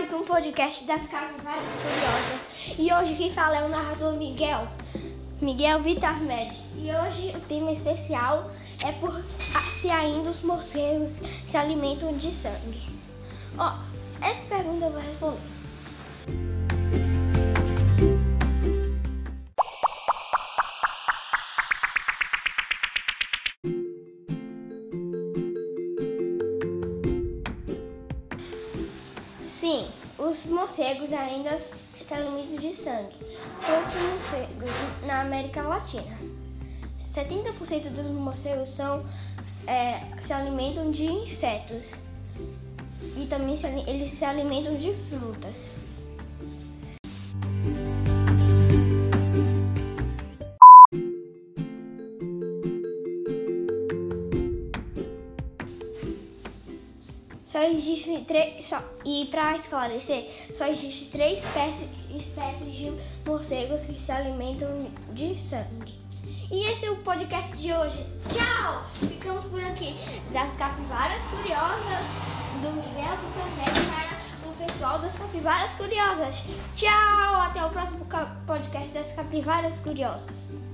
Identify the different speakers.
Speaker 1: mais um podcast das Capivaras Curiosas. E hoje quem fala é o narrador Miguel, Miguel Vitor Med. E hoje o tema especial é por se ainda os morcegos se alimentam de sangue. Ó, essa pergunta eu vou responder. Sim, os morcegos ainda se alimentam de sangue. Todos os morcegos na América Latina. 70% dos morcegos são, é, se alimentam de insetos e também se, eles se alimentam de frutas. Só existe três. Só, e para esclarecer, só existe três espécies, espécies de morcegos que se alimentam de sangue. E esse é o podcast de hoje. Tchau! Ficamos por aqui. Das capivaras curiosas do Miguel Supermed para o pessoal das capivaras curiosas. Tchau! Até o próximo podcast das capivaras curiosas.